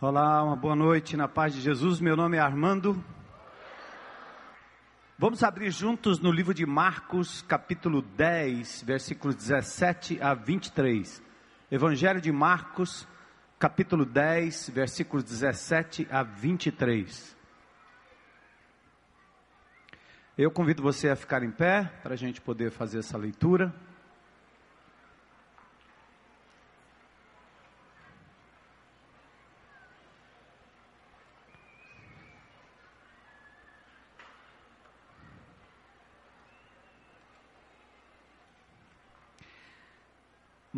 Olá, uma boa noite na paz de Jesus. Meu nome é Armando. Vamos abrir juntos no livro de Marcos, capítulo 10, versículos 17 a 23. Evangelho de Marcos, capítulo 10, versículos 17 a 23. Eu convido você a ficar em pé para a gente poder fazer essa leitura.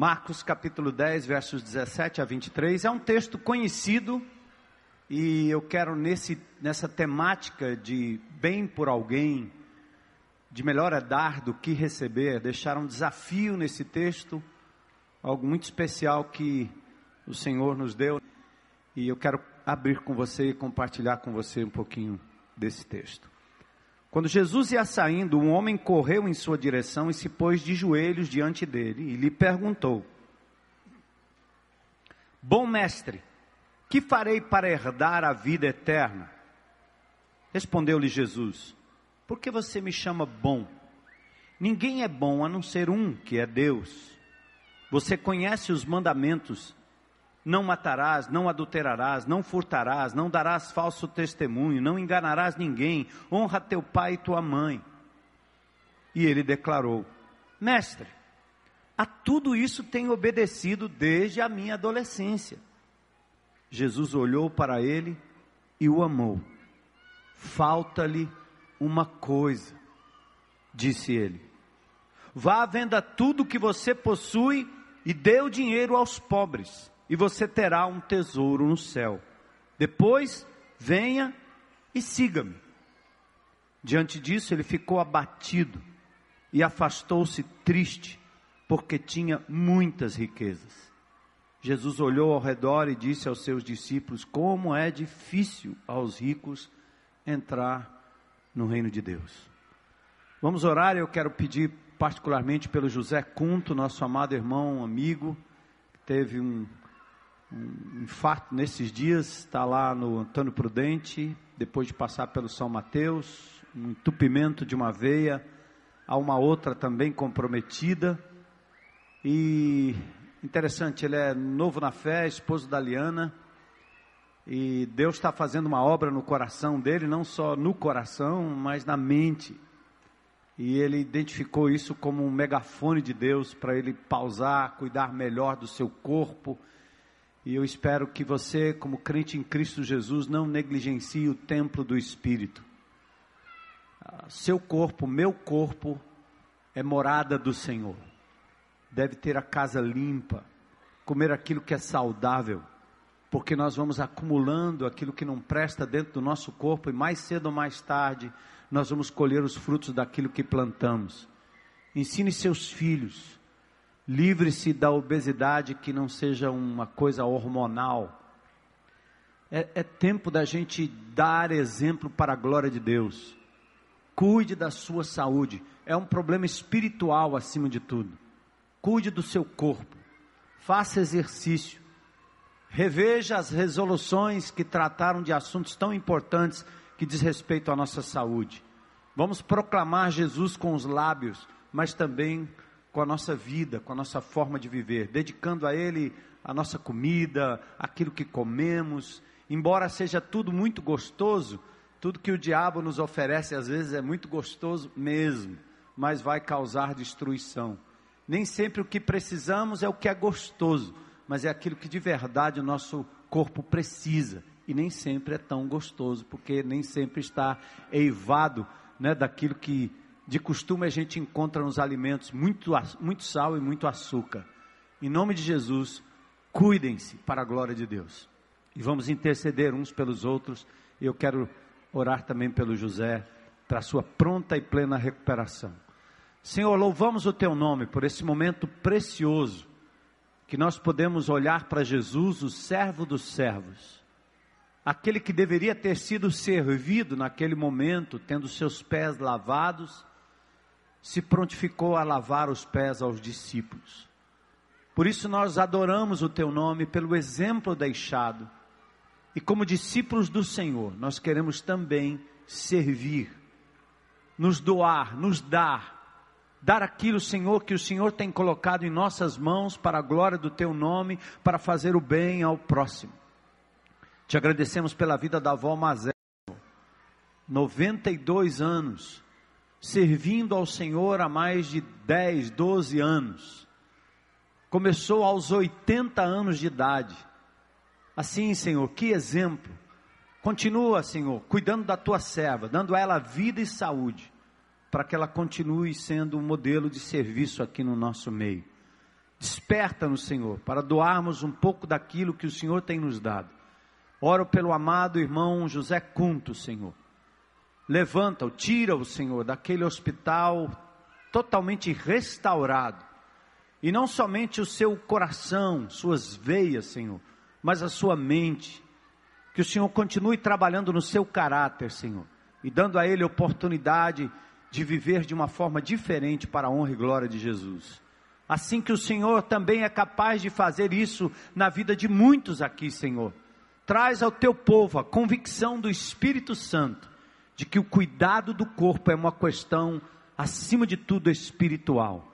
Marcos capítulo 10, versos 17 a 23, é um texto conhecido e eu quero nesse, nessa temática de bem por alguém, de melhor é dar do que receber, deixar um desafio nesse texto, algo muito especial que o Senhor nos deu e eu quero abrir com você e compartilhar com você um pouquinho desse texto. Quando Jesus ia saindo, um homem correu em sua direção e se pôs de joelhos diante dele e lhe perguntou: Bom mestre, que farei para herdar a vida eterna? Respondeu-lhe Jesus: Por que você me chama bom? Ninguém é bom a não ser um, que é Deus. Você conhece os mandamentos não matarás, não adulterarás, não furtarás, não darás falso testemunho, não enganarás ninguém, honra teu pai e tua mãe. E ele declarou: Mestre, a tudo isso tenho obedecido desde a minha adolescência. Jesus olhou para ele e o amou. Falta-lhe uma coisa, disse ele. Vá à venda tudo que você possui e dê o dinheiro aos pobres e você terá um tesouro no céu. Depois, venha e siga-me. Diante disso, ele ficou abatido e afastou-se triste, porque tinha muitas riquezas. Jesus olhou ao redor e disse aos seus discípulos: Como é difícil aos ricos entrar no reino de Deus. Vamos orar, eu quero pedir particularmente pelo José Cunto, nosso amado irmão, amigo, que teve um um infarto nesses dias, está lá no Antônio Prudente, depois de passar pelo São Mateus, um entupimento de uma veia, há uma outra também comprometida. E interessante, ele é novo na fé, esposo da Liana, e Deus está fazendo uma obra no coração dele, não só no coração, mas na mente. E ele identificou isso como um megafone de Deus para ele pausar, cuidar melhor do seu corpo e eu espero que você, como crente em Cristo Jesus, não negligencie o templo do Espírito. Ah, seu corpo, meu corpo, é morada do Senhor. Deve ter a casa limpa, comer aquilo que é saudável, porque nós vamos acumulando aquilo que não presta dentro do nosso corpo e mais cedo ou mais tarde nós vamos colher os frutos daquilo que plantamos. Ensine seus filhos Livre-se da obesidade que não seja uma coisa hormonal. É, é, tempo da gente dar exemplo para a glória de Deus. Cuide da sua saúde. É um problema espiritual acima de tudo. Cuide do seu corpo. Faça exercício. Reveja as resoluções que trataram de assuntos tão importantes que diz respeito à nossa saúde. Vamos proclamar Jesus com os lábios, mas também com a nossa vida, com a nossa forma de viver, dedicando a Ele a nossa comida, aquilo que comemos, embora seja tudo muito gostoso, tudo que o diabo nos oferece às vezes é muito gostoso mesmo, mas vai causar destruição. Nem sempre o que precisamos é o que é gostoso, mas é aquilo que de verdade o nosso corpo precisa. E nem sempre é tão gostoso, porque nem sempre está eivado né, daquilo que de costume a gente encontra nos alimentos muito, muito sal e muito açúcar. Em nome de Jesus, cuidem-se para a glória de Deus. E vamos interceder uns pelos outros. Eu quero orar também pelo José, para a sua pronta e plena recuperação. Senhor, louvamos o teu nome por esse momento precioso que nós podemos olhar para Jesus, o servo dos servos, aquele que deveria ter sido servido naquele momento, tendo seus pés lavados se prontificou a lavar os pés aos discípulos. Por isso nós adoramos o teu nome pelo exemplo deixado, E como discípulos do Senhor, nós queremos também servir, nos doar, nos dar, dar aquilo, Senhor, que o Senhor tem colocado em nossas mãos para a glória do Teu nome, para fazer o bem ao próximo. Te agradecemos pela vida da avó Mazel, 92 anos, servindo ao Senhor há mais de 10, 12 anos. Começou aos 80 anos de idade. Assim, Senhor, que exemplo. Continua, Senhor, cuidando da tua serva, dando a ela vida e saúde para que ela continue sendo um modelo de serviço aqui no nosso meio. Desperta-nos, Senhor, para doarmos um pouco daquilo que o Senhor tem nos dado. Oro pelo amado irmão José Cunto, Senhor. Levanta-o, tira-o, Senhor, daquele hospital totalmente restaurado. E não somente o seu coração, suas veias, Senhor, mas a sua mente. Que o Senhor continue trabalhando no seu caráter, Senhor, e dando a ele oportunidade de viver de uma forma diferente para a honra e glória de Jesus. Assim que o Senhor também é capaz de fazer isso na vida de muitos aqui, Senhor. Traz ao teu povo a convicção do Espírito Santo de que o cuidado do corpo é uma questão, acima de tudo, espiritual.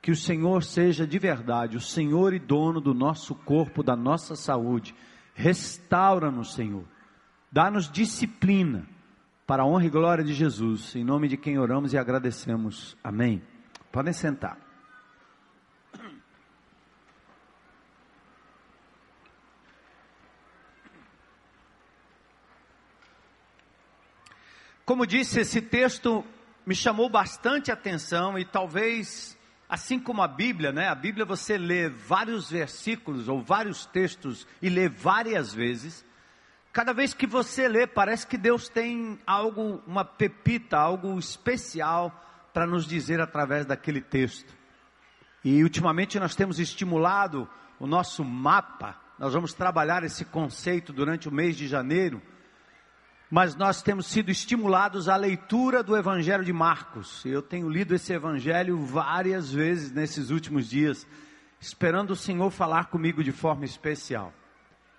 Que o Senhor seja de verdade o Senhor e dono do nosso corpo, da nossa saúde. Restaura-nos, Senhor. Dá-nos disciplina para a honra e glória de Jesus, em nome de quem oramos e agradecemos. Amém. Podem sentar. Como disse, esse texto me chamou bastante atenção e talvez, assim como a Bíblia, né? A Bíblia você lê vários versículos ou vários textos e lê várias vezes. Cada vez que você lê, parece que Deus tem algo, uma pepita, algo especial para nos dizer através daquele texto. E ultimamente nós temos estimulado o nosso mapa, nós vamos trabalhar esse conceito durante o mês de janeiro, mas nós temos sido estimulados à leitura do Evangelho de Marcos. Eu tenho lido esse Evangelho várias vezes nesses últimos dias, esperando o Senhor falar comigo de forma especial.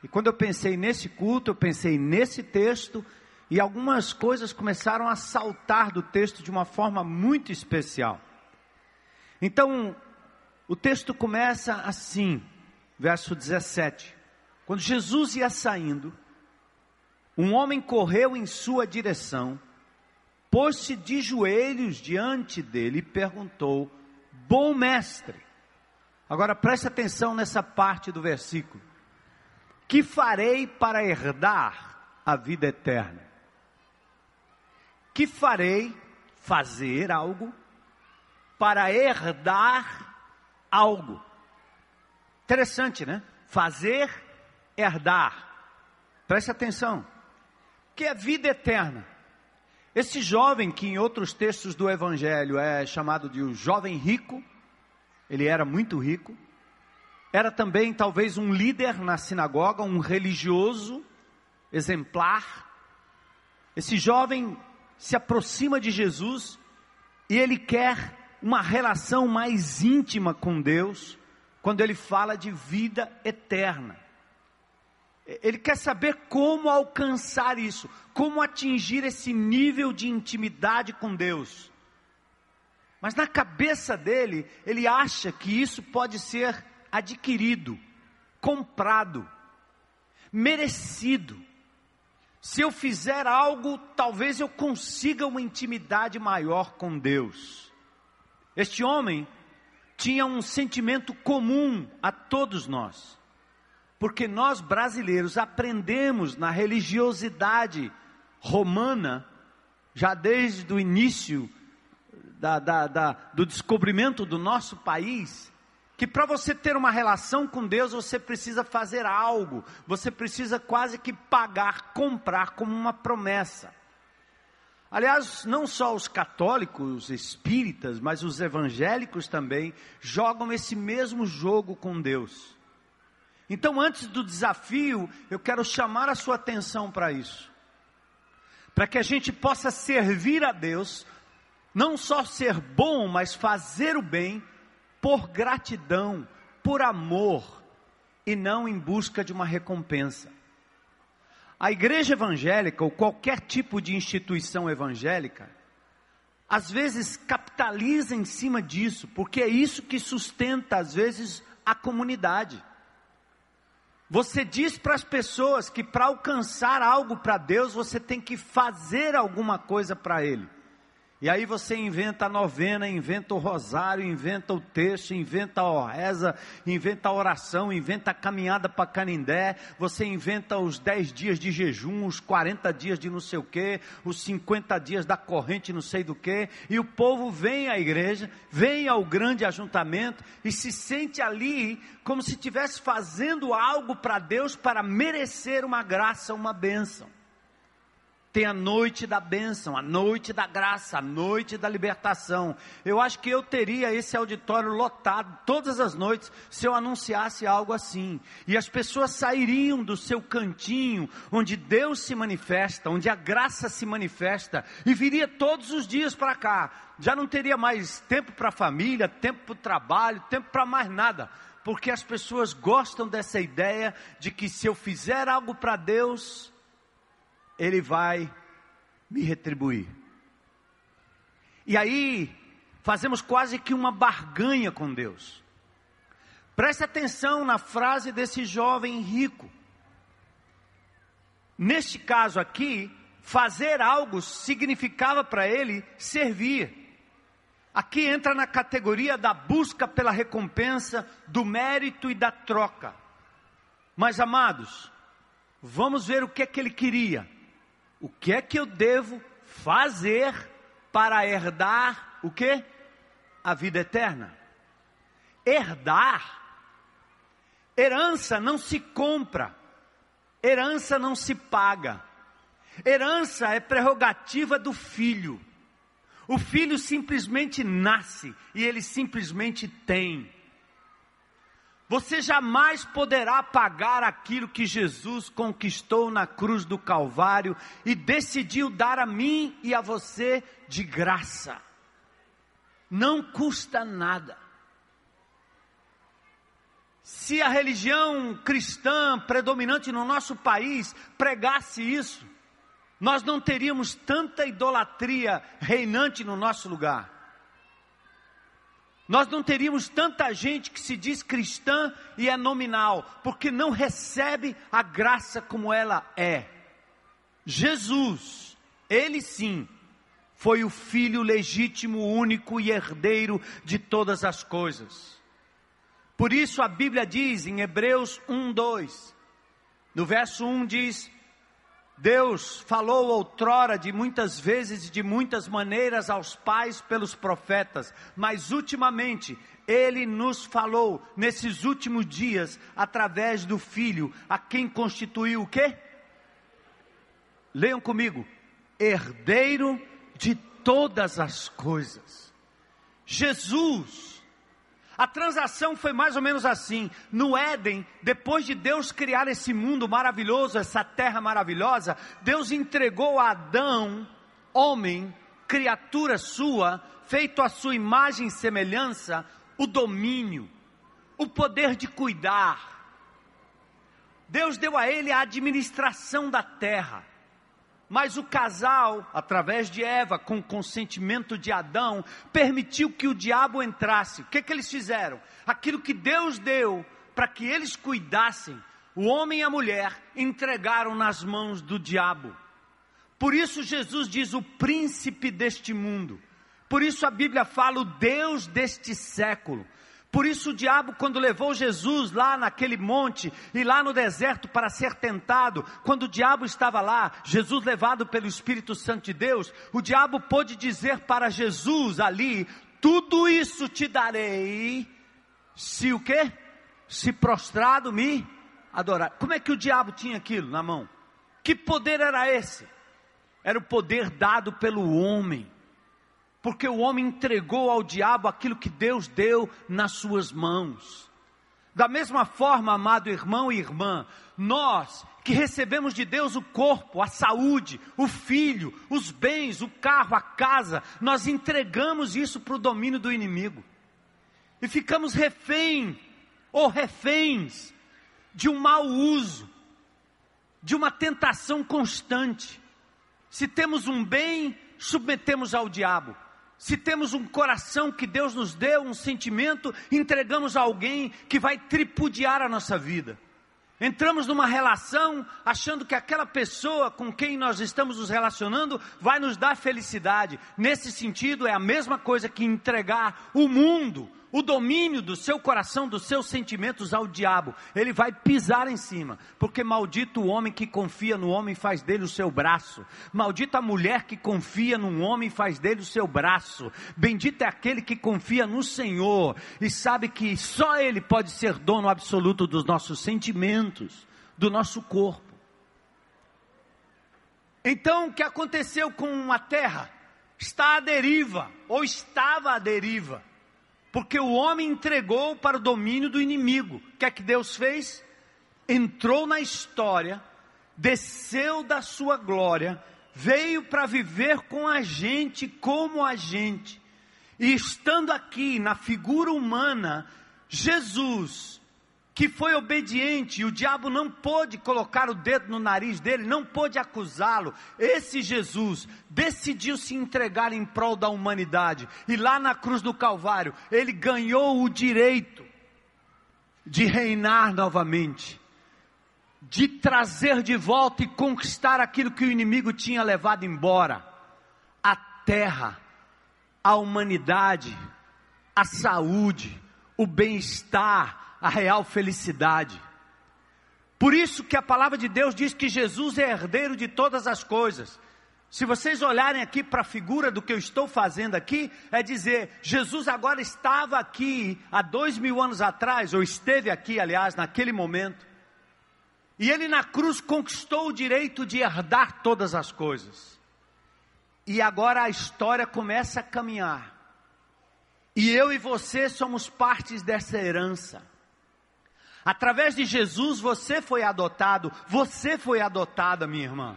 E quando eu pensei nesse culto, eu pensei nesse texto, e algumas coisas começaram a saltar do texto de uma forma muito especial. Então, o texto começa assim, verso 17: Quando Jesus ia saindo, um homem correu em sua direção, pôs-se de joelhos diante dele e perguntou: Bom mestre. Agora preste atenção nessa parte do versículo. Que farei para herdar a vida eterna? Que farei fazer algo para herdar algo? Interessante, né? Fazer, herdar. Preste atenção. Que é vida eterna. Esse jovem, que em outros textos do Evangelho é chamado de o jovem rico, ele era muito rico, era também talvez um líder na sinagoga, um religioso exemplar. Esse jovem se aproxima de Jesus e ele quer uma relação mais íntima com Deus quando ele fala de vida eterna. Ele quer saber como alcançar isso, como atingir esse nível de intimidade com Deus. Mas na cabeça dele, ele acha que isso pode ser adquirido, comprado, merecido. Se eu fizer algo, talvez eu consiga uma intimidade maior com Deus. Este homem tinha um sentimento comum a todos nós, porque nós brasileiros aprendemos na religiosidade romana, já desde o início da, da, da, do descobrimento do nosso país, que para você ter uma relação com Deus você precisa fazer algo, você precisa quase que pagar, comprar como uma promessa. Aliás, não só os católicos, os espíritas, mas os evangélicos também jogam esse mesmo jogo com Deus. Então, antes do desafio, eu quero chamar a sua atenção para isso. Para que a gente possa servir a Deus, não só ser bom, mas fazer o bem por gratidão, por amor e não em busca de uma recompensa. A igreja evangélica, ou qualquer tipo de instituição evangélica, às vezes capitaliza em cima disso, porque é isso que sustenta, às vezes, a comunidade. Você diz para as pessoas que para alcançar algo para Deus, você tem que fazer alguma coisa para Ele. E aí você inventa a novena, inventa o rosário, inventa o texto, inventa a reza, inventa a oração, inventa a caminhada para Canindé, você inventa os 10 dias de jejum, os 40 dias de não sei o que, os 50 dias da corrente não sei do que, e o povo vem à igreja, vem ao grande ajuntamento e se sente ali como se estivesse fazendo algo para Deus para merecer uma graça, uma bênção tem a noite da bênção, a noite da graça, a noite da libertação. Eu acho que eu teria esse auditório lotado todas as noites se eu anunciasse algo assim. E as pessoas sairiam do seu cantinho, onde Deus se manifesta, onde a graça se manifesta, e viria todos os dias para cá. Já não teria mais tempo para a família, tempo para o trabalho, tempo para mais nada porque as pessoas gostam dessa ideia de que se eu fizer algo para Deus, ele vai me retribuir. E aí, fazemos quase que uma barganha com Deus. Preste atenção na frase desse jovem rico. Neste caso aqui, fazer algo significava para ele servir. Aqui entra na categoria da busca pela recompensa, do mérito e da troca. Mas amados, vamos ver o que é que ele queria o que é que eu devo fazer para herdar o que? A vida eterna. Herdar. Herança não se compra. Herança não se paga. Herança é prerrogativa do filho. O filho simplesmente nasce e ele simplesmente tem. Você jamais poderá pagar aquilo que Jesus conquistou na cruz do Calvário e decidiu dar a mim e a você de graça. Não custa nada. Se a religião cristã predominante no nosso país pregasse isso, nós não teríamos tanta idolatria reinante no nosso lugar nós não teríamos tanta gente que se diz cristã e é nominal, porque não recebe a graça como ela é. Jesus, ele sim, foi o filho legítimo, único e herdeiro de todas as coisas. Por isso a Bíblia diz em Hebreus 1, 2, no verso 1 diz: Deus falou outrora de muitas vezes e de muitas maneiras aos pais pelos profetas, mas ultimamente ele nos falou nesses últimos dias através do filho, a quem constituiu o quê? Leiam comigo. Herdeiro de todas as coisas. Jesus a transação foi mais ou menos assim: no Éden, depois de Deus criar esse mundo maravilhoso, essa terra maravilhosa, Deus entregou a Adão, homem, criatura sua, feito à sua imagem e semelhança, o domínio, o poder de cuidar. Deus deu a ele a administração da terra. Mas o casal, através de Eva, com o consentimento de Adão, permitiu que o diabo entrasse. O que, que eles fizeram? Aquilo que Deus deu para que eles cuidassem, o homem e a mulher entregaram nas mãos do diabo. Por isso Jesus diz o príncipe deste mundo. Por isso a Bíblia fala o Deus deste século. Por isso o diabo, quando levou Jesus lá naquele monte e lá no deserto para ser tentado, quando o diabo estava lá, Jesus levado pelo Espírito Santo de Deus, o diabo pôde dizer para Jesus ali: tudo isso te darei, se o quê? Se prostrado me adorar. Como é que o diabo tinha aquilo na mão? Que poder era esse? Era o poder dado pelo homem porque o homem entregou ao diabo aquilo que Deus deu nas suas mãos. Da mesma forma, amado irmão e irmã, nós que recebemos de Deus o corpo, a saúde, o filho, os bens, o carro, a casa, nós entregamos isso para o domínio do inimigo. E ficamos refém ou reféns de um mau uso, de uma tentação constante. Se temos um bem, submetemos ao diabo. Se temos um coração que Deus nos deu, um sentimento, entregamos a alguém que vai tripudiar a nossa vida. Entramos numa relação achando que aquela pessoa com quem nós estamos nos relacionando vai nos dar felicidade. Nesse sentido, é a mesma coisa que entregar o mundo, o domínio do seu coração, dos seus sentimentos ao diabo. Ele vai pisar em cima, porque maldito o homem que confia no homem faz dele o seu braço. Maldita a mulher que confia num homem faz dele o seu braço. Bendito é aquele que confia no Senhor e sabe que só ele pode ser dono absoluto dos nossos sentimentos, do nosso corpo. Então, o que aconteceu com a terra? Está à deriva, ou estava à deriva porque o homem entregou para o domínio do inimigo. O que é que Deus fez? Entrou na história, desceu da sua glória, veio para viver com a gente como a gente. E estando aqui na figura humana, Jesus que foi obediente e o diabo não pôde colocar o dedo no nariz dele, não pôde acusá-lo. Esse Jesus decidiu se entregar em prol da humanidade e lá na cruz do Calvário ele ganhou o direito de reinar novamente, de trazer de volta e conquistar aquilo que o inimigo tinha levado embora: a terra, a humanidade, a saúde, o bem-estar a real felicidade. Por isso que a palavra de Deus diz que Jesus é herdeiro de todas as coisas. Se vocês olharem aqui para a figura do que eu estou fazendo aqui, é dizer, Jesus agora estava aqui há dois mil anos atrás, ou esteve aqui, aliás, naquele momento, e ele na cruz conquistou o direito de herdar todas as coisas. E agora a história começa a caminhar. E eu e você somos partes dessa herança. Através de Jesus você foi adotado, você foi adotada, minha irmã.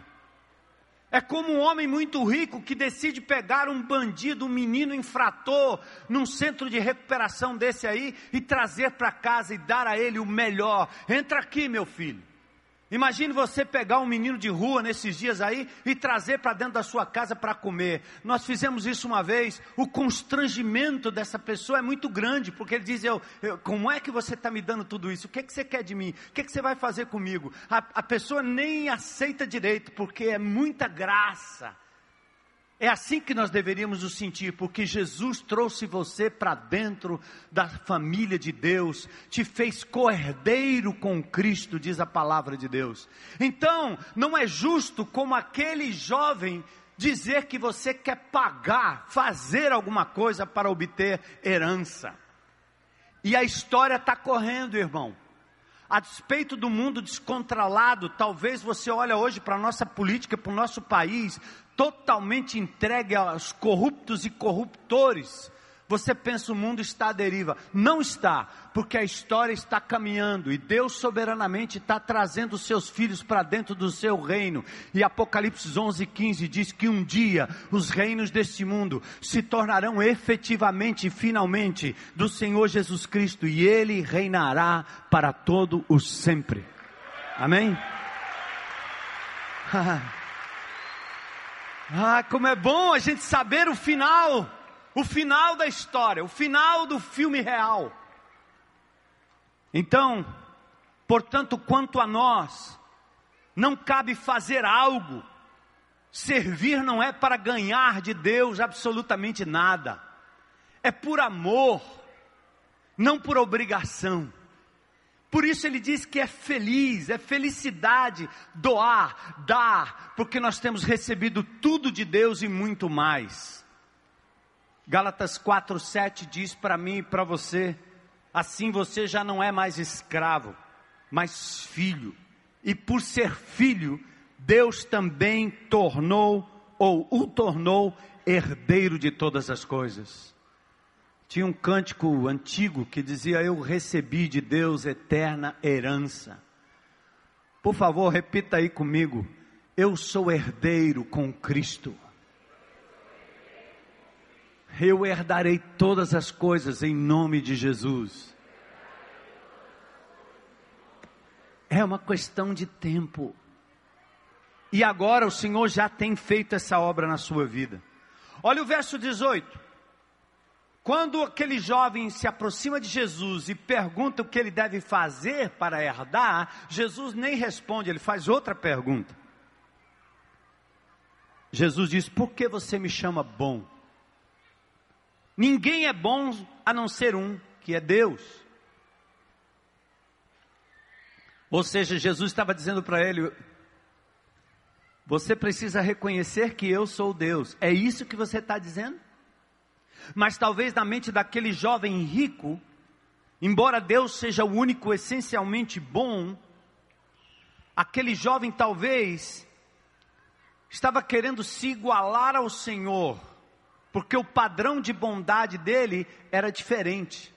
É como um homem muito rico que decide pegar um bandido, um menino infrator, num centro de recuperação desse aí e trazer para casa e dar a ele o melhor. Entra aqui, meu filho. Imagine você pegar um menino de rua nesses dias aí e trazer para dentro da sua casa para comer. Nós fizemos isso uma vez. O constrangimento dessa pessoa é muito grande, porque ele diz: eu, eu Como é que você está me dando tudo isso? O que, é que você quer de mim? O que, é que você vai fazer comigo? A, a pessoa nem aceita direito, porque é muita graça. É assim que nós deveríamos nos sentir, porque Jesus trouxe você para dentro da família de Deus, te fez co-herdeiro com Cristo, diz a palavra de Deus. Então, não é justo como aquele jovem dizer que você quer pagar, fazer alguma coisa para obter herança. E a história está correndo, irmão. A despeito do mundo descontrolado, talvez você olhe hoje para a nossa política, para o nosso país, totalmente entregue aos corruptos e corruptores, você pensa o mundo está à deriva. Não está, porque a história está caminhando e Deus soberanamente está trazendo seus filhos para dentro do seu reino. E Apocalipse 11, 15 diz que um dia os reinos deste mundo se tornarão efetivamente e finalmente do Senhor Jesus Cristo e Ele reinará para todo o sempre. Amém? Ah, como é bom a gente saber o final, o final da história, o final do filme real. Então, portanto, quanto a nós, não cabe fazer algo, servir não é para ganhar de Deus absolutamente nada, é por amor, não por obrigação. Por isso ele diz que é feliz, é felicidade doar, dar, porque nós temos recebido tudo de Deus e muito mais. Gálatas 4:7 diz para mim e para você: assim você já não é mais escravo, mas filho. E por ser filho, Deus também tornou ou o tornou herdeiro de todas as coisas. Tinha um cântico antigo que dizia: Eu recebi de Deus eterna herança. Por favor, repita aí comigo: Eu sou herdeiro com Cristo. Eu herdarei todas as coisas em nome de Jesus. É uma questão de tempo. E agora o Senhor já tem feito essa obra na sua vida. Olha o verso 18. Quando aquele jovem se aproxima de Jesus e pergunta o que ele deve fazer para herdar, Jesus nem responde, ele faz outra pergunta. Jesus diz: Por que você me chama bom? Ninguém é bom a não ser um, que é Deus. Ou seja, Jesus estava dizendo para ele: Você precisa reconhecer que eu sou Deus. É isso que você está dizendo? Mas talvez na mente daquele jovem rico, embora Deus seja o único essencialmente bom, aquele jovem talvez estava querendo se igualar ao Senhor, porque o padrão de bondade dele era diferente.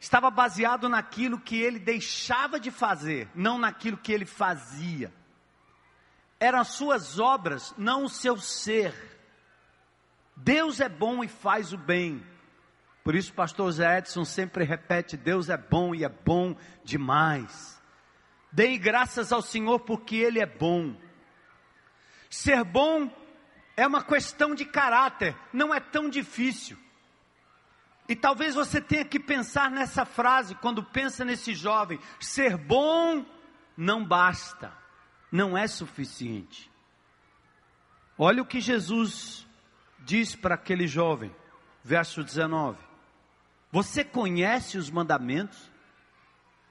Estava baseado naquilo que ele deixava de fazer, não naquilo que ele fazia. Eram as suas obras, não o seu ser. Deus é bom e faz o bem. Por isso, o pastor Zé Edson sempre repete: Deus é bom e é bom demais. Dei graças ao Senhor porque Ele é bom. Ser bom é uma questão de caráter, não é tão difícil. E talvez você tenha que pensar nessa frase quando pensa nesse jovem: ser bom não basta, não é suficiente. Olha o que Jesus diz para aquele jovem, verso 19: Você conhece os mandamentos?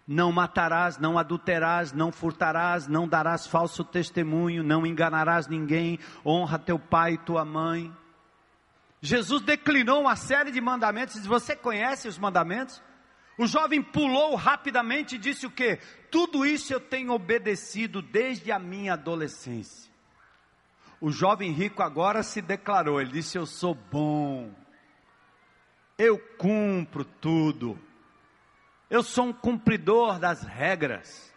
Não matarás, não adulterarás, não furtarás, não darás falso testemunho, não enganarás ninguém, honra teu pai e tua mãe. Jesus declinou uma série de mandamentos, você conhece os mandamentos? O jovem pulou rapidamente e disse o que? Tudo isso eu tenho obedecido desde a minha adolescência. O jovem rico agora se declarou, ele disse: Eu sou bom, eu cumpro tudo, eu sou um cumpridor das regras.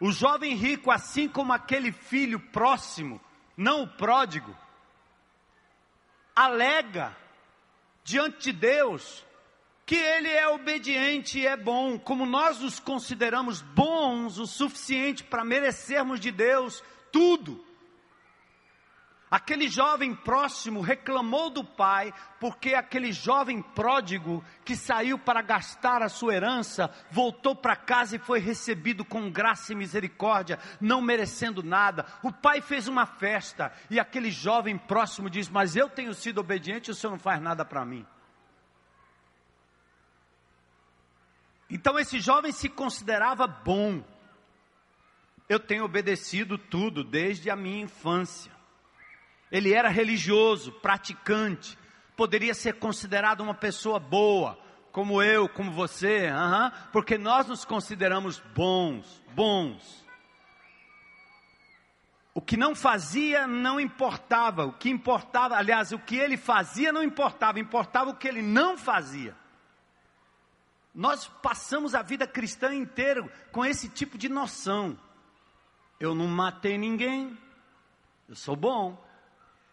O jovem rico, assim como aquele filho próximo, não o pródigo, alega diante de Deus que ele é obediente e é bom, como nós nos consideramos bons o suficiente para merecermos de Deus tudo. Aquele jovem próximo reclamou do pai, porque aquele jovem pródigo que saiu para gastar a sua herança, voltou para casa e foi recebido com graça e misericórdia, não merecendo nada. O pai fez uma festa e aquele jovem próximo diz: Mas eu tenho sido obediente o senhor não faz nada para mim. Então esse jovem se considerava bom. Eu tenho obedecido tudo desde a minha infância. Ele era religioso, praticante, poderia ser considerado uma pessoa boa, como eu, como você, porque nós nos consideramos bons, bons. O que não fazia não importava, o que importava, aliás, o que ele fazia não importava, importava o que ele não fazia. Nós passamos a vida cristã inteira com esse tipo de noção. Eu não matei ninguém, eu sou bom.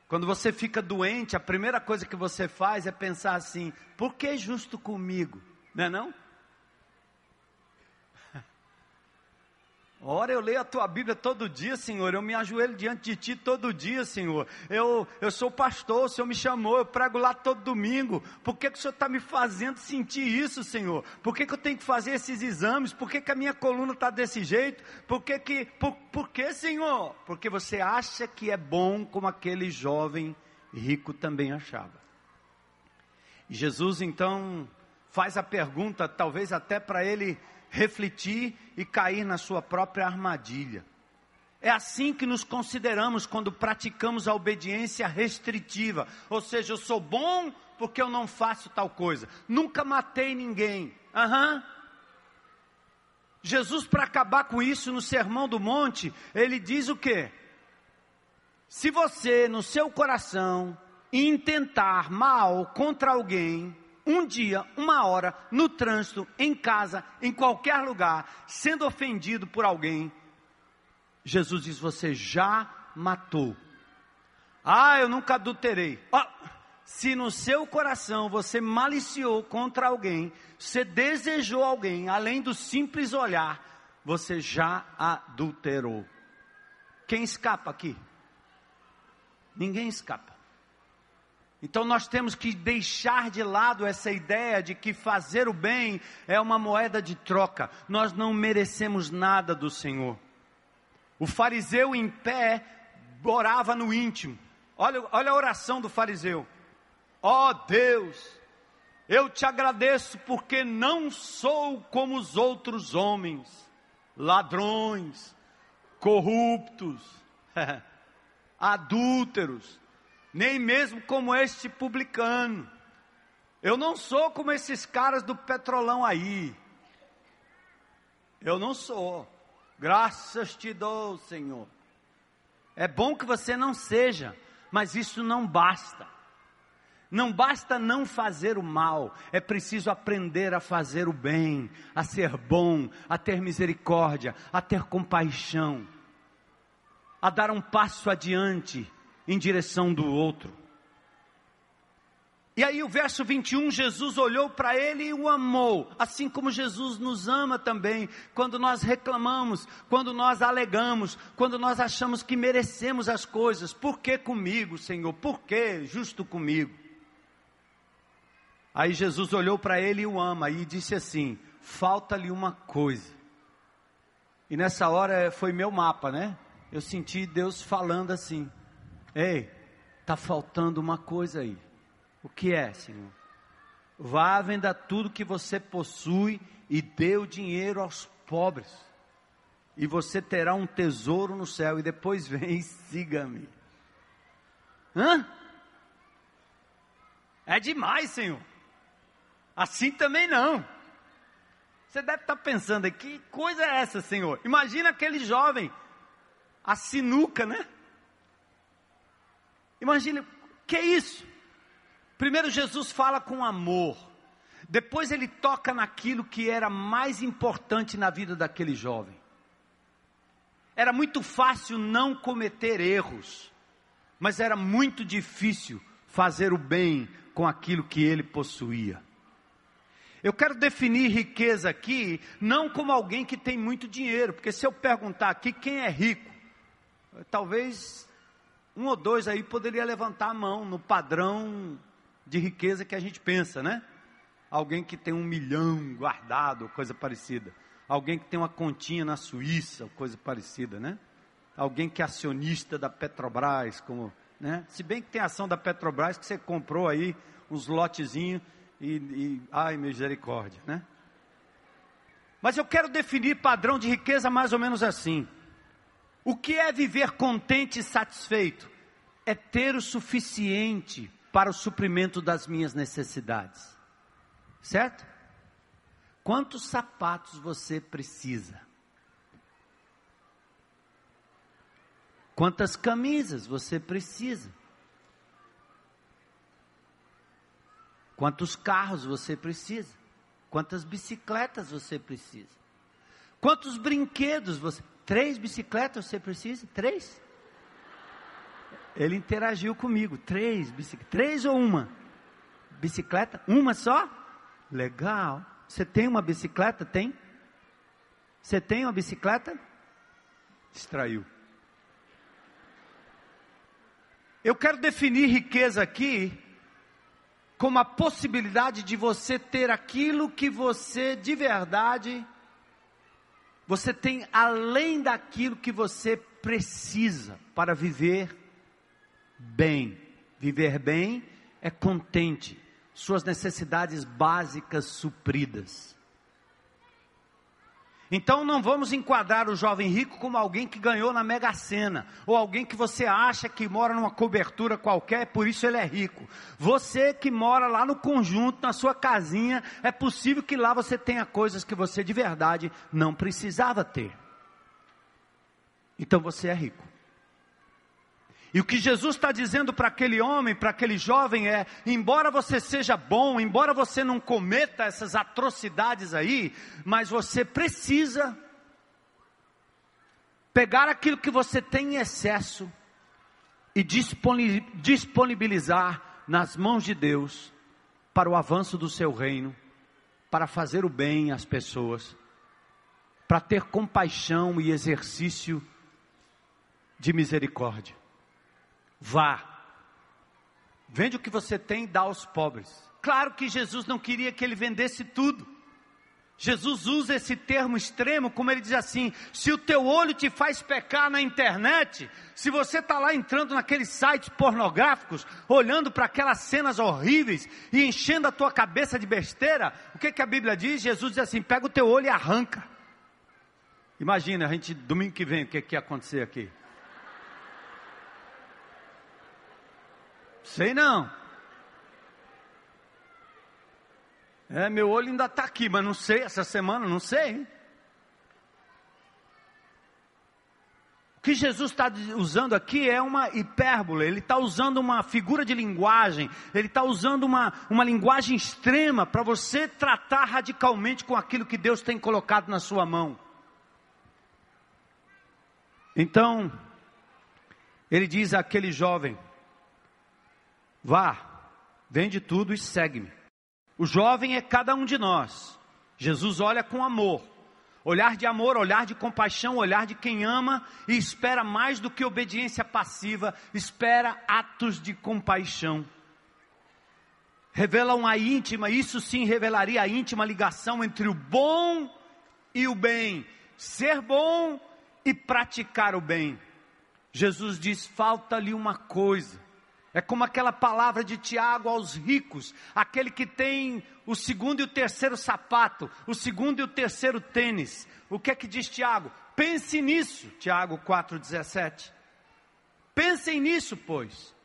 Quando você fica doente, a primeira coisa que você faz é pensar assim: por que justo comigo? Não é não? Ora, eu leio a tua Bíblia todo dia, Senhor. Eu me ajoelho diante de ti todo dia, Senhor. Eu, eu sou pastor, o Senhor me chamou, eu prego lá todo domingo. Por que, que o Senhor está me fazendo sentir isso, Senhor? Por que, que eu tenho que fazer esses exames? Por que, que a minha coluna está desse jeito? Por que, que por, por que, Senhor? Porque você acha que é bom como aquele jovem rico também achava. E Jesus então faz a pergunta, talvez até para ele refletir e cair na sua própria armadilha. É assim que nos consideramos quando praticamos a obediência restritiva, ou seja, eu sou bom porque eu não faço tal coisa, nunca matei ninguém. Uhum. Jesus, para acabar com isso no Sermão do Monte, ele diz o que? Se você no seu coração intentar mal contra alguém, um dia, uma hora, no trânsito, em casa, em qualquer lugar, sendo ofendido por alguém, Jesus diz: Você já matou. Ah, eu nunca adulterei. Oh, se no seu coração você maliciou contra alguém, você desejou alguém, além do simples olhar, você já adulterou. Quem escapa aqui? Ninguém escapa. Então nós temos que deixar de lado essa ideia de que fazer o bem é uma moeda de troca. Nós não merecemos nada do Senhor. O fariseu em pé orava no íntimo. Olha, olha a oração do fariseu. Ó oh Deus, eu te agradeço porque não sou como os outros homens, ladrões, corruptos, adúlteros, nem mesmo como este publicano. Eu não sou como esses caras do petrolão aí. Eu não sou. Graças te dou, Senhor. É bom que você não seja, mas isso não basta. Não basta não fazer o mal, é preciso aprender a fazer o bem, a ser bom, a ter misericórdia, a ter compaixão, a dar um passo adiante em direção do outro. E aí o verso 21, Jesus olhou para ele e o amou, assim como Jesus nos ama também, quando nós reclamamos, quando nós alegamos, quando nós achamos que merecemos as coisas. Por que comigo, Senhor? Por que justo comigo? Aí Jesus olhou para ele e o ama e disse assim: falta-lhe uma coisa. E nessa hora foi meu mapa, né? Eu senti Deus falando assim: Ei, está faltando uma coisa aí. O que é, Senhor? Vá venda tudo que você possui e dê o dinheiro aos pobres. E você terá um tesouro no céu. E depois vem e siga-me. Hã? É demais, Senhor. Assim também não. Você deve estar pensando aqui, que coisa é essa, Senhor? Imagina aquele jovem, a sinuca, né? Imagina, que é isso? Primeiro Jesus fala com amor. Depois ele toca naquilo que era mais importante na vida daquele jovem. Era muito fácil não cometer erros, mas era muito difícil fazer o bem com aquilo que ele possuía. Eu quero definir riqueza aqui, não como alguém que tem muito dinheiro, porque se eu perguntar aqui quem é rico, talvez um ou dois aí poderia levantar a mão no padrão de riqueza que a gente pensa, né? Alguém que tem um milhão guardado, coisa parecida. Alguém que tem uma continha na Suíça, coisa parecida, né? Alguém que é acionista da Petrobras, como, né? Se bem que tem ação da Petrobras que você comprou aí uns lotezinhos e, e ai misericórdia, né? Mas eu quero definir padrão de riqueza mais ou menos assim. O que é viver contente e satisfeito? É ter o suficiente para o suprimento das minhas necessidades. Certo? Quantos sapatos você precisa? Quantas camisas você precisa? Quantos carros você precisa? Quantas bicicletas você precisa? Quantos brinquedos você. Três bicicletas você precisa? Três? Ele interagiu comigo. Três bicicletas. Três ou uma? Bicicleta? Uma só? Legal. Você tem uma bicicleta? Tem? Você tem uma bicicleta? Distraiu. Eu quero definir riqueza aqui como a possibilidade de você ter aquilo que você de verdade você tem além daquilo que você precisa para viver bem. Viver bem é contente, suas necessidades básicas supridas. Então não vamos enquadrar o jovem rico como alguém que ganhou na Mega Sena, ou alguém que você acha que mora numa cobertura qualquer, por isso ele é rico. Você que mora lá no conjunto, na sua casinha, é possível que lá você tenha coisas que você de verdade não precisava ter. Então você é rico. E o que Jesus está dizendo para aquele homem, para aquele jovem é: embora você seja bom, embora você não cometa essas atrocidades aí, mas você precisa pegar aquilo que você tem em excesso e disponibilizar nas mãos de Deus para o avanço do seu reino, para fazer o bem às pessoas, para ter compaixão e exercício de misericórdia. Vá, vende o que você tem e dá aos pobres. Claro que Jesus não queria que ele vendesse tudo. Jesus usa esse termo extremo, como ele diz assim: se o teu olho te faz pecar na internet, se você está lá entrando naqueles sites pornográficos, olhando para aquelas cenas horríveis e enchendo a tua cabeça de besteira, o que, que a Bíblia diz? Jesus diz assim: pega o teu olho e arranca. Imagina, a gente, domingo que vem, o que, que ia acontecer aqui? Sei não. É, meu olho ainda está aqui, mas não sei, essa semana não sei. O que Jesus está usando aqui é uma hipérbole, ele está usando uma figura de linguagem, ele está usando uma, uma linguagem extrema para você tratar radicalmente com aquilo que Deus tem colocado na sua mão. Então, ele diz àquele jovem: Vá, vende tudo e segue-me. O jovem é cada um de nós. Jesus olha com amor. Olhar de amor, olhar de compaixão, olhar de quem ama e espera mais do que obediência passiva, espera atos de compaixão. Revelam a íntima, isso sim revelaria a íntima ligação entre o bom e o bem. Ser bom e praticar o bem. Jesus diz: falta-lhe uma coisa. É como aquela palavra de Tiago aos ricos, aquele que tem o segundo e o terceiro sapato, o segundo e o terceiro tênis. O que é que diz Tiago? Pense nisso, Tiago 4,17. Pensem nisso, pois.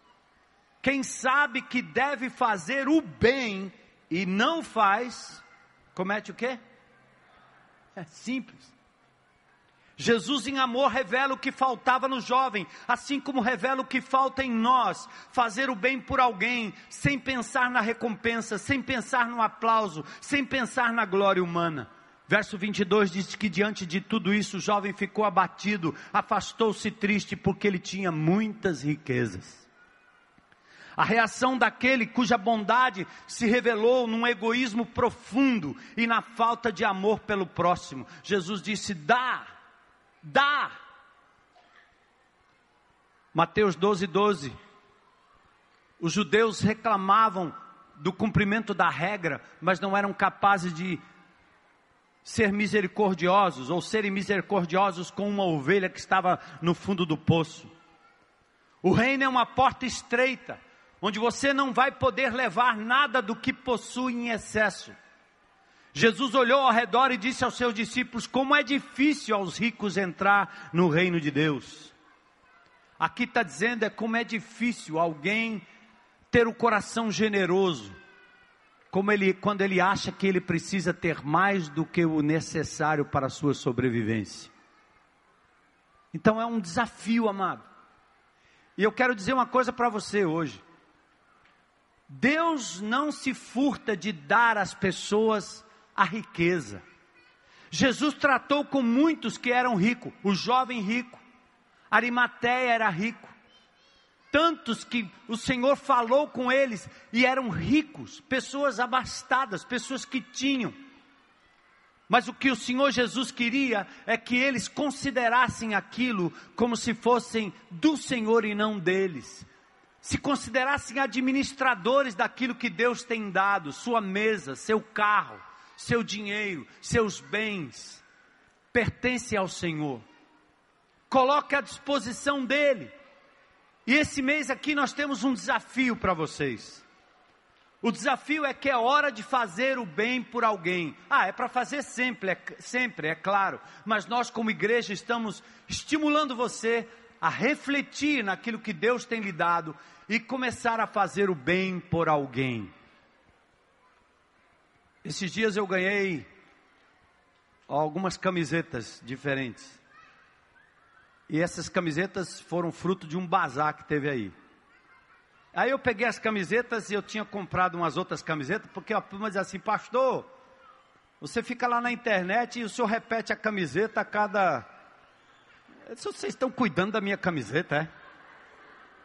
Quem sabe que deve fazer o bem e não faz, comete o quê? É simples. Jesus, em amor, revela o que faltava no jovem, assim como revela o que falta em nós: fazer o bem por alguém, sem pensar na recompensa, sem pensar no aplauso, sem pensar na glória humana. Verso 22 diz que diante de tudo isso o jovem ficou abatido, afastou-se triste porque ele tinha muitas riquezas. A reação daquele cuja bondade se revelou num egoísmo profundo e na falta de amor pelo próximo. Jesus disse: dá dá. Mateus 12, 12. Os judeus reclamavam do cumprimento da regra, mas não eram capazes de ser misericordiosos ou serem misericordiosos com uma ovelha que estava no fundo do poço. O reino é uma porta estreita, onde você não vai poder levar nada do que possui em excesso. Jesus olhou ao redor e disse aos seus discípulos: Como é difícil aos ricos entrar no reino de Deus. Aqui está dizendo é como é difícil alguém ter o coração generoso, como ele, quando ele acha que ele precisa ter mais do que o necessário para a sua sobrevivência. Então é um desafio, amado. E eu quero dizer uma coisa para você hoje. Deus não se furta de dar às pessoas a riqueza. Jesus tratou com muitos que eram ricos, o jovem rico, Arimateia era rico, tantos que o Senhor falou com eles e eram ricos, pessoas abastadas, pessoas que tinham. Mas o que o Senhor Jesus queria é que eles considerassem aquilo como se fossem do Senhor e não deles. Se considerassem administradores daquilo que Deus tem dado, sua mesa, seu carro, seu dinheiro, seus bens, pertence ao Senhor. Coloque à disposição dele. E esse mês aqui nós temos um desafio para vocês. O desafio é que é hora de fazer o bem por alguém. Ah, é para fazer sempre, é, sempre, é claro. Mas nós, como igreja, estamos estimulando você a refletir naquilo que Deus tem lhe dado e começar a fazer o bem por alguém. Esses dias eu ganhei algumas camisetas diferentes. E essas camisetas foram fruto de um bazar que teve aí. Aí eu peguei as camisetas e eu tinha comprado umas outras camisetas, porque a turma dizia assim, pastor, você fica lá na internet e o senhor repete a camiseta a cada. Vocês estão cuidando da minha camiseta, é?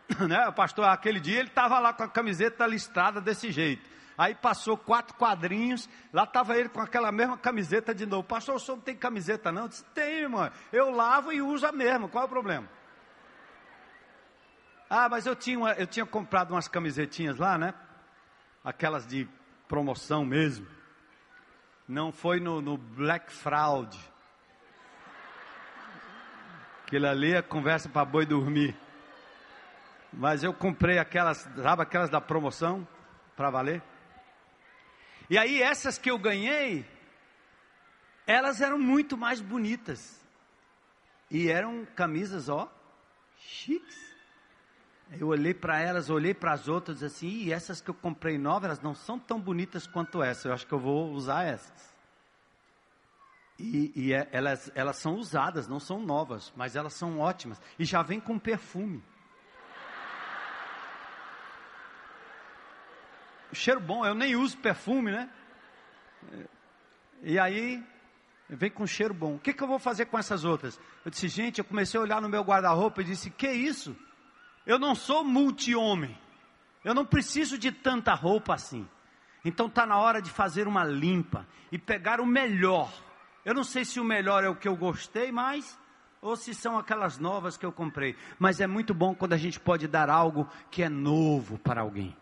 Né? O pastor, aquele dia ele estava lá com a camiseta listrada desse jeito. Aí passou quatro quadrinhos, lá estava ele com aquela mesma camiseta de novo. Pastor, o senhor não tem camiseta não? Eu disse, tem, irmão. Eu lavo e uso a mesma, qual é o problema? Ah, mas eu tinha, uma, eu tinha comprado umas camisetinhas lá, né? Aquelas de promoção mesmo. Não foi no, no Black Fraud. Aquilo ali é conversa para boi dormir. Mas eu comprei aquelas, sabe aquelas da promoção, para valer. E aí essas que eu ganhei, elas eram muito mais bonitas. E eram camisas, ó, chiques. Eu olhei para elas, olhei para as outras assim, e essas que eu comprei novas, elas não são tão bonitas quanto essa. Eu acho que eu vou usar essas. E, e é, elas, elas são usadas, não são novas, mas elas são ótimas. E já vem com perfume. Cheiro bom, eu nem uso perfume, né? E aí, vem com cheiro bom. O que, que eu vou fazer com essas outras? Eu disse, gente, eu comecei a olhar no meu guarda-roupa e disse, que isso? Eu não sou multi-homem. Eu não preciso de tanta roupa assim. Então está na hora de fazer uma limpa e pegar o melhor eu não sei se o melhor é o que eu gostei mais ou se são aquelas novas que eu comprei. Mas é muito bom quando a gente pode dar algo que é novo para alguém.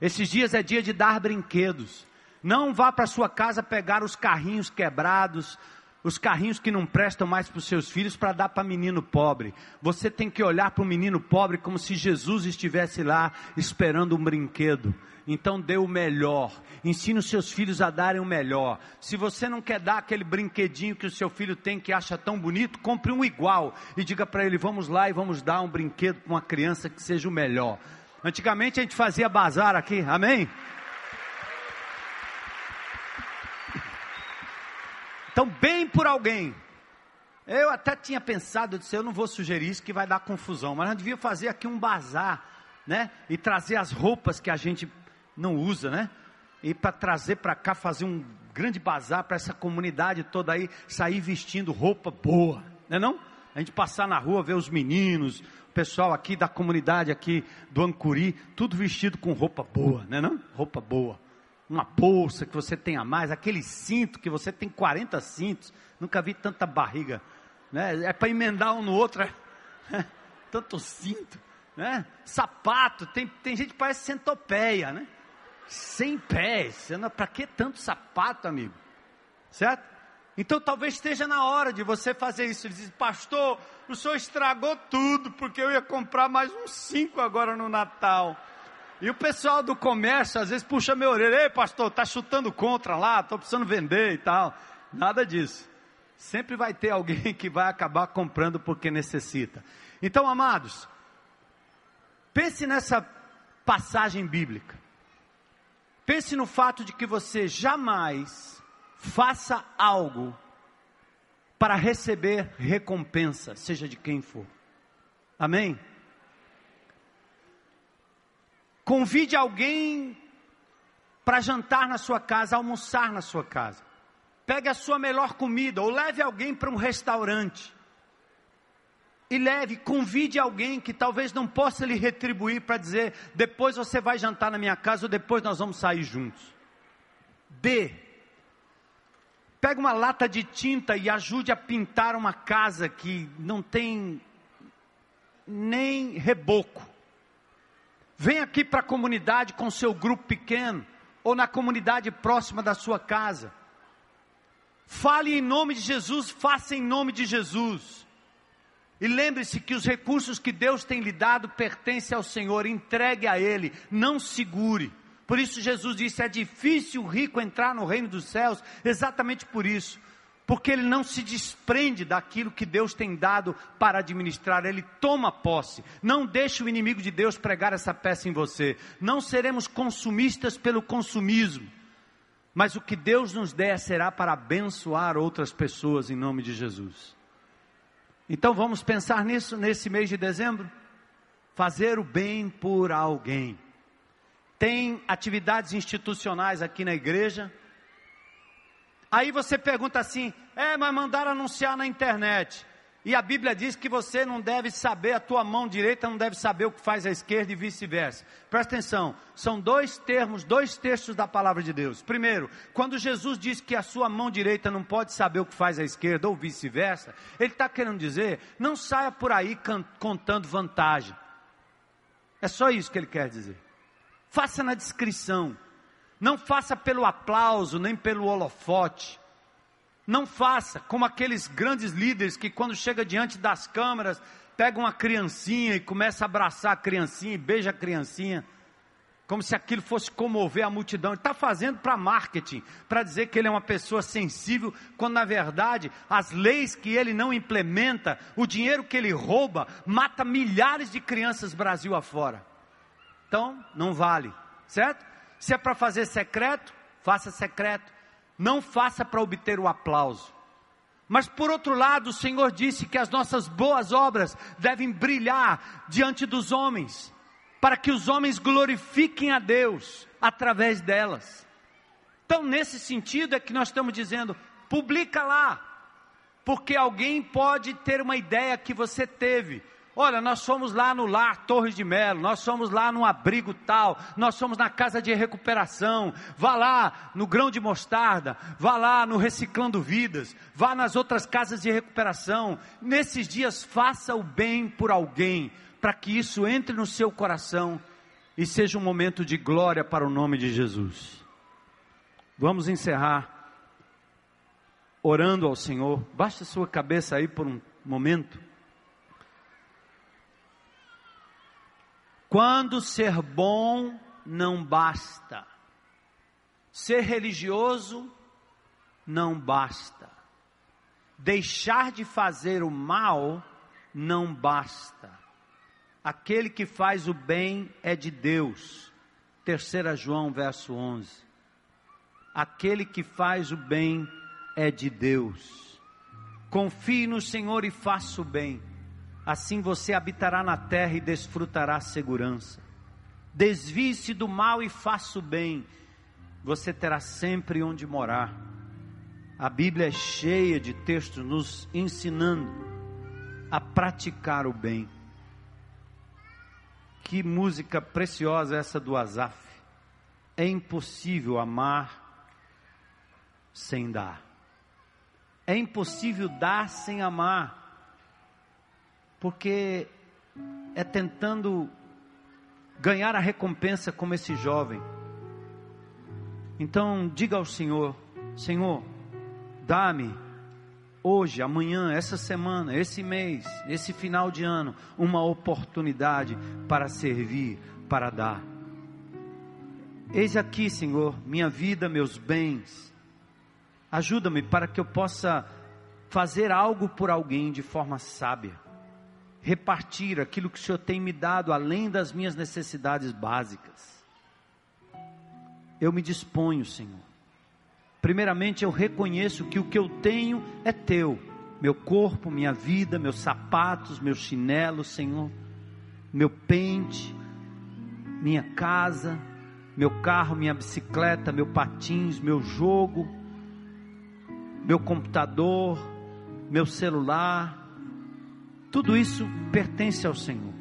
Esses dias é dia de dar brinquedos. Não vá para sua casa pegar os carrinhos quebrados, os carrinhos que não prestam mais para os seus filhos para dar para menino pobre. Você tem que olhar para o menino pobre como se Jesus estivesse lá esperando um brinquedo. Então dê o melhor. Ensine os seus filhos a darem o melhor. Se você não quer dar aquele brinquedinho que o seu filho tem que acha tão bonito, compre um igual e diga para ele: vamos lá e vamos dar um brinquedo para uma criança que seja o melhor. Antigamente a gente fazia bazar aqui, amém? Então, bem por alguém. Eu até tinha pensado, eu disse, eu não vou sugerir isso que vai dar confusão, mas nós devíamos fazer aqui um bazar, né? E trazer as roupas que a gente não usa, né? E para trazer para cá, fazer um grande bazar para essa comunidade toda aí sair vestindo roupa boa, né não? A gente passar na rua, ver os meninos, pessoal aqui da comunidade aqui do Ancuri, tudo vestido com roupa boa, né não? Roupa boa. Uma bolsa que você tenha mais, aquele cinto que você tem 40 cintos, nunca vi tanta barriga, né? É para emendar um no outro, é? tanto cinto, né? Sapato, tem, tem gente que parece centopeia, né? sem pés. Para que tanto sapato, amigo? Certo? Então talvez esteja na hora de você fazer isso. Ele diz, pastor, o senhor estragou tudo, porque eu ia comprar mais uns cinco agora no Natal. E o pessoal do comércio às vezes puxa meu orelha, ei pastor, tá chutando contra lá, estou precisando vender e tal. Nada disso. Sempre vai ter alguém que vai acabar comprando porque necessita. Então, amados, pense nessa passagem bíblica. Pense no fato de que você jamais faça algo para receber recompensa, seja de quem for. Amém? Convide alguém para jantar na sua casa, almoçar na sua casa. Pegue a sua melhor comida ou leve alguém para um restaurante e leve, convide alguém que talvez não possa lhe retribuir para dizer: depois você vai jantar na minha casa ou depois nós vamos sair juntos. D. Pega uma lata de tinta e ajude a pintar uma casa que não tem nem reboco. Vem aqui para a comunidade com seu grupo pequeno ou na comunidade próxima da sua casa. Fale em nome de Jesus, faça em nome de Jesus. E lembre-se que os recursos que Deus tem lhe dado pertencem ao Senhor, entregue a Ele, não segure. Por isso Jesus disse: é difícil o rico entrar no reino dos céus, exatamente por isso, porque ele não se desprende daquilo que Deus tem dado para administrar, ele toma posse. Não deixe o inimigo de Deus pregar essa peça em você. Não seremos consumistas pelo consumismo, mas o que Deus nos der será para abençoar outras pessoas em nome de Jesus. Então vamos pensar nisso nesse mês de dezembro? Fazer o bem por alguém. Tem atividades institucionais aqui na igreja. Aí você pergunta assim: é, mas mandaram anunciar na internet. E a Bíblia diz que você não deve saber, a tua mão direita não deve saber o que faz a esquerda e vice-versa. Presta atenção, são dois termos, dois textos da palavra de Deus. Primeiro, quando Jesus diz que a sua mão direita não pode saber o que faz a esquerda ou vice-versa, ele está querendo dizer, não saia por aí contando vantagem. É só isso que ele quer dizer. Faça na descrição. Não faça pelo aplauso, nem pelo holofote. Não faça como aqueles grandes líderes que, quando chega diante das câmeras, pega uma criancinha e começa a abraçar a criancinha e beija a criancinha, como se aquilo fosse comover a multidão. Ele está fazendo para marketing, para dizer que ele é uma pessoa sensível, quando na verdade as leis que ele não implementa, o dinheiro que ele rouba, mata milhares de crianças Brasil afora. Então, não vale, certo? Se é para fazer secreto, faça secreto. Não faça para obter o aplauso. Mas por outro lado, o Senhor disse que as nossas boas obras devem brilhar diante dos homens, para que os homens glorifiquem a Deus através delas. Então, nesse sentido é que nós estamos dizendo: publica lá, porque alguém pode ter uma ideia que você teve, Olha, nós fomos lá no lar Torres de Melo, nós fomos lá no abrigo tal, nós fomos na casa de recuperação, vá lá no grão de mostarda, vá lá no reciclando vidas, vá nas outras casas de recuperação. Nesses dias faça o bem por alguém, para que isso entre no seu coração e seja um momento de glória para o nome de Jesus. Vamos encerrar orando ao Senhor. Baixe a sua cabeça aí por um momento. Quando ser bom não basta, ser religioso não basta, deixar de fazer o mal não basta. Aquele que faz o bem é de Deus. 3 João verso 11. Aquele que faz o bem é de Deus. Confie no Senhor e faça o bem assim você habitará na terra e desfrutará segurança. Desvie-se do mal e faça o bem, você terá sempre onde morar. A Bíblia é cheia de textos nos ensinando a praticar o bem. Que música preciosa essa do Azaf. É impossível amar sem dar. É impossível dar sem amar porque é tentando ganhar a recompensa como esse jovem. Então, diga ao Senhor: Senhor, dá-me hoje, amanhã, essa semana, esse mês, esse final de ano, uma oportunidade para servir, para dar. Eis aqui, Senhor, minha vida, meus bens. Ajuda-me para que eu possa fazer algo por alguém de forma sábia repartir aquilo que o Senhor tem me dado, além das minhas necessidades básicas. Eu me disponho, Senhor. Primeiramente, eu reconheço que o que eu tenho é teu. Meu corpo, minha vida, meus sapatos, meus chinelos, Senhor. Meu pente, minha casa, meu carro, minha bicicleta, meu patins, meu jogo, meu computador, meu celular, tudo isso pertence ao Senhor.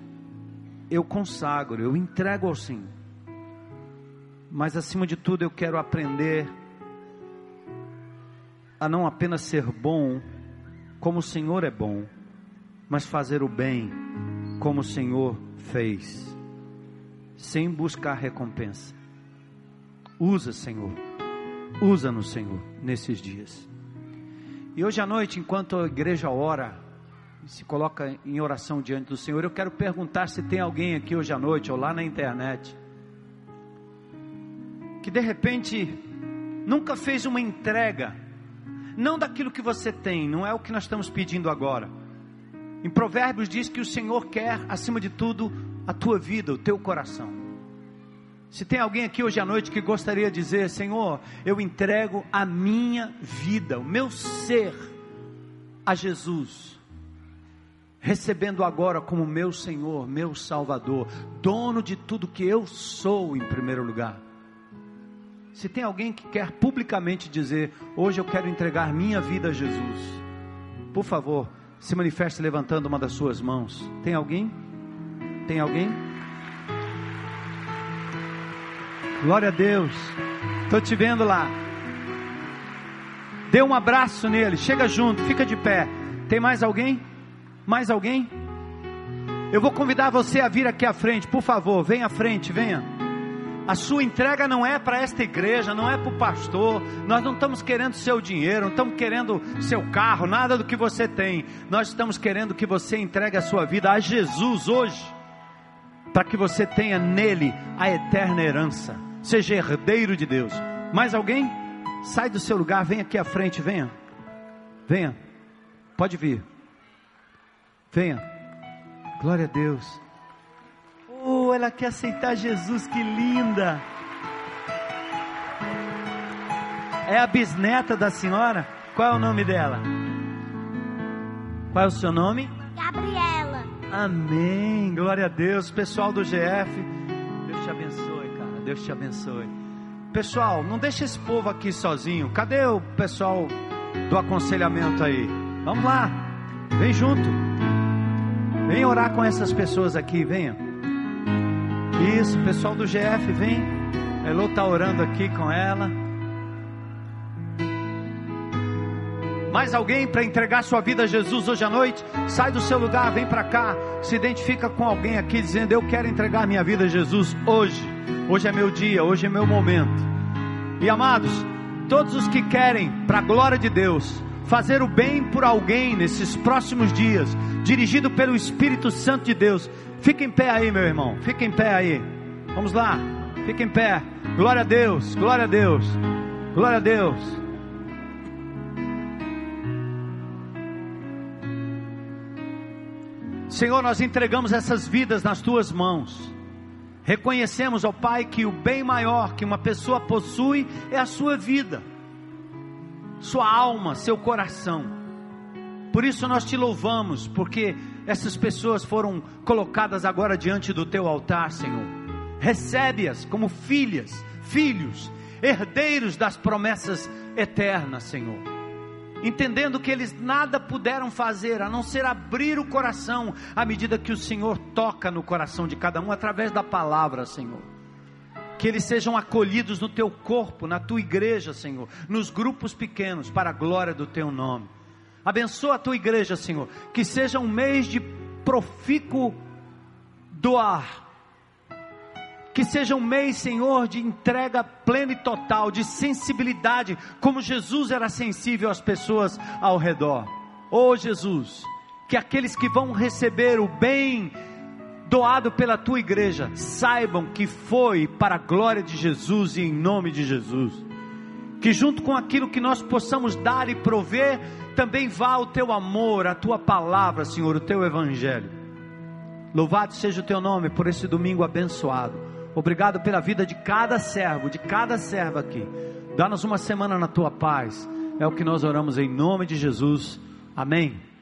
Eu consagro, eu entrego ao Senhor. Mas acima de tudo, eu quero aprender a não apenas ser bom, como o Senhor é bom, mas fazer o bem, como o Senhor fez, sem buscar recompensa. Usa, Senhor, usa-nos, Senhor, nesses dias. E hoje à noite, enquanto a igreja ora, se coloca em oração diante do Senhor, eu quero perguntar se tem alguém aqui hoje à noite ou lá na internet que de repente nunca fez uma entrega, não daquilo que você tem, não é o que nós estamos pedindo agora. Em Provérbios diz que o Senhor quer, acima de tudo, a tua vida, o teu coração. Se tem alguém aqui hoje à noite que gostaria de dizer: Senhor, eu entrego a minha vida, o meu ser a Jesus recebendo agora como meu Senhor, meu Salvador, dono de tudo que eu sou em primeiro lugar. Se tem alguém que quer publicamente dizer, hoje eu quero entregar minha vida a Jesus, por favor, se manifeste levantando uma das suas mãos. Tem alguém? Tem alguém? Glória a Deus. Estou te vendo lá. Dê um abraço nele, chega junto, fica de pé. Tem mais alguém? Mais alguém? Eu vou convidar você a vir aqui à frente, por favor, venha à frente, venha. A sua entrega não é para esta igreja, não é para o pastor. Nós não estamos querendo seu dinheiro, não estamos querendo seu carro, nada do que você tem. Nós estamos querendo que você entregue a sua vida a Jesus hoje, para que você tenha nele a eterna herança, seja herdeiro de Deus. Mais alguém? Sai do seu lugar, vem aqui à frente, venha. Venha. Pode vir. Venha. Glória a Deus. Oh, ela quer aceitar Jesus, que linda. É a bisneta da senhora? Qual é o nome dela? Qual é o seu nome? Gabriela. Amém. Glória a Deus. Pessoal do GF, Deus te abençoe, cara. Deus te abençoe. Pessoal, não deixa esse povo aqui sozinho. Cadê o pessoal do aconselhamento aí? Vamos lá. Vem junto. Vem orar com essas pessoas aqui, venha. Isso, pessoal do GF, vem. Elô está orando aqui com ela. Mais alguém para entregar sua vida a Jesus hoje à noite? Sai do seu lugar, vem para cá. Se identifica com alguém aqui dizendo: Eu quero entregar minha vida a Jesus hoje. Hoje é meu dia, hoje é meu momento. E amados, todos os que querem, para a glória de Deus, fazer o bem por alguém nesses próximos dias, dirigido pelo Espírito Santo de Deus, Fica em pé aí, meu irmão. Fica em pé aí. Vamos lá. Fica em pé. Glória a Deus. Glória a Deus. Glória a Deus. Senhor, nós entregamos essas vidas nas tuas mãos. Reconhecemos, ó Pai, que o bem maior que uma pessoa possui é a sua vida, sua alma, seu coração. Por isso nós te louvamos, porque essas pessoas foram colocadas agora diante do teu altar, Senhor. Recebe-as como filhas, filhos, herdeiros das promessas eternas, Senhor. Entendendo que eles nada puderam fazer a não ser abrir o coração à medida que o Senhor toca no coração de cada um através da palavra, Senhor. Que eles sejam acolhidos no teu corpo, na tua igreja, Senhor, nos grupos pequenos, para a glória do teu nome. Abençoa a tua igreja, Senhor. Que seja um mês de profícuo doar. Que seja um mês, Senhor, de entrega plena e total, de sensibilidade, como Jesus era sensível às pessoas ao redor. Oh Jesus, que aqueles que vão receber o bem doado pela tua igreja saibam que foi para a glória de Jesus e em nome de Jesus. Que junto com aquilo que nós possamos dar e prover, também vá o teu amor, a tua palavra, Senhor, o teu evangelho. Louvado seja o teu nome por esse domingo abençoado. Obrigado pela vida de cada servo, de cada serva aqui. Dá-nos uma semana na tua paz. É o que nós oramos em nome de Jesus. Amém.